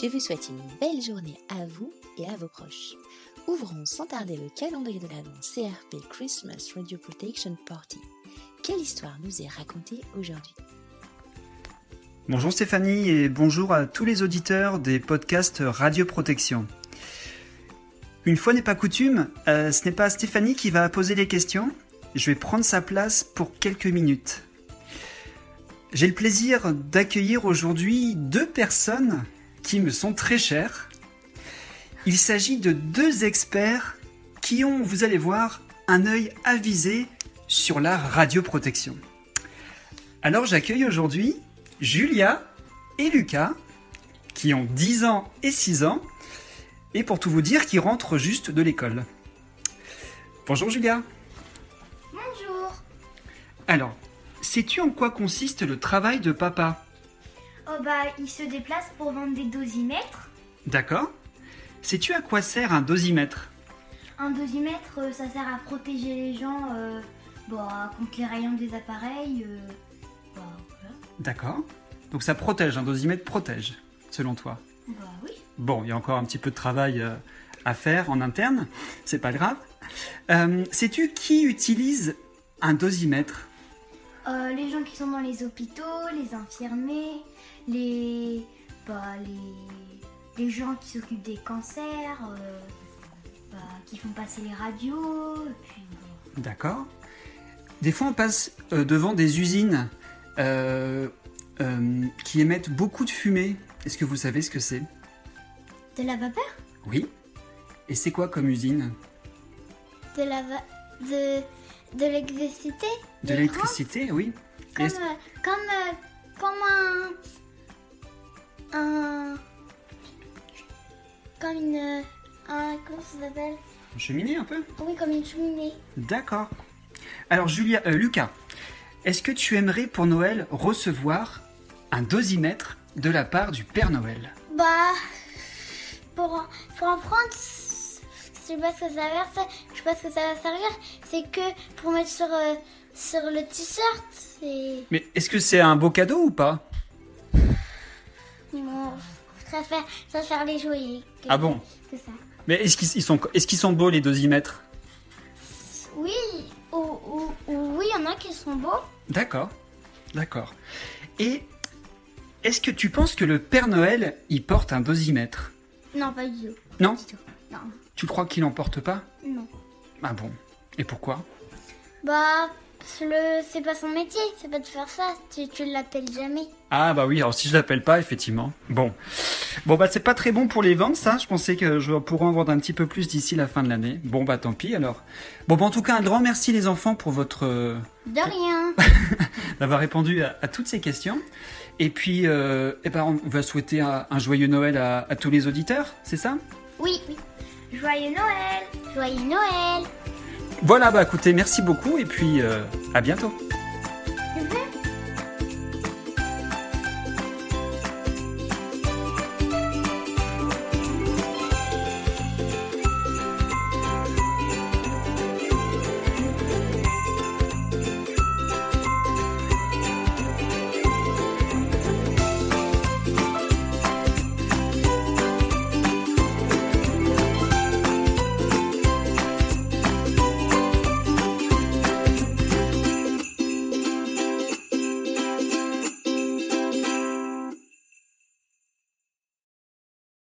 Je vous souhaite une belle journée à vous et à vos proches. Ouvrons sans tarder le calendrier de l'Avent CRP Christmas Radio Protection Party. Quelle histoire nous est racontée aujourd'hui Bonjour Stéphanie et bonjour à tous les auditeurs des podcasts Radio Protection. Une fois n'est pas coutume, euh, ce n'est pas Stéphanie qui va poser les questions, je vais prendre sa place pour quelques minutes. J'ai le plaisir d'accueillir aujourd'hui deux personnes qui me sont très chères. Il s'agit de deux experts qui ont, vous allez voir, un œil avisé sur la radioprotection. Alors j'accueille aujourd'hui Julia et Lucas, qui ont 10 ans et 6 ans, et pour tout vous dire, qui rentrent juste de l'école. Bonjour Julia. Bonjour. Alors, sais-tu en quoi consiste le travail de papa? Oh bah, il se déplace pour vendre des dosimètres. D'accord. Sais-tu à quoi sert un dosimètre? Un dosimètre, euh, ça sert à protéger les gens euh, bah, contre les rayons des appareils. euh, bah, voilà. D'accord. Donc ça protège, un dosimètre protège, selon toi? Bah oui. Bon, il y a encore un petit peu de travail euh, à faire en interne, c'est pas grave. Sais-tu qui utilise un dosimètre? Euh, les gens qui sont dans les hôpitaux, les infirmiers, les, bah, les, les gens qui s'occupent des cancers, euh, bah, qui font passer les radios, puis bon. D'accord. Des fois, on passe euh, devant des usines euh, euh, qui émettent beaucoup de fumée. Est-ce que vous savez ce que c'est? De la vapeur, Oui. Et c'est quoi comme usine? De la va- de de l'électricité, De l'électricité, oui. Comme, euh, comme, euh, comme un, un, comme une, euh, un, comment ça s'appelle? Une cheminée un peu? Oui, comme une cheminée. D'accord. Alors, Julia, euh, Lucas, est-ce que tu aimerais pour Noël recevoir un dosimètre de la part du Père Noël? Bah, pour, pour en prendre, je sais pas ce que ça va faire, je sais pas ce que ça va servir. C'est que pour mettre sur, euh, sur le t-shirt, c'est, Mais est-ce que c'est un beau cadeau ou pas? Bon, je préfère, je préfère les jouer. que- Ah bon? Que ça. Mais est-ce qu'ils ils sont, est qu'ils sont beaux les dosimètres Oui, ou, ou- ou- oui, il y en a qui sont beaux. D'accord, d'accord. Et est-ce que tu penses que le Père Noël, il porte un dosimètre Non, pas du tout. Non? Du tout. Non, Tu crois qu'il en porte pas non. Ah bon Et pourquoi Bah, le, c'est pas son métier, c'est pas de faire ça. Tu, tu l'appelles jamais. Ah bah oui, alors si je l'appelle pas, effectivement. Bon. Bon bah c'est pas très bon pour les ventes, ça. Je pensais que je pourrais en vendre un petit peu plus d'ici la fin de l'année. Bon bah tant pis alors. Bon bah en tout cas, un grand merci les enfants pour votre... euh, De rien. d'avoir répondu à, à toutes ces questions. Et puis, euh, eh ben, on va souhaiter un, un joyeux Noël à, à tous les auditeurs, c'est ça? Oui, oui. Joyeux Noël. Joyeux Noël. Voilà, bah écoutez, merci beaucoup et puis euh, à bientôt.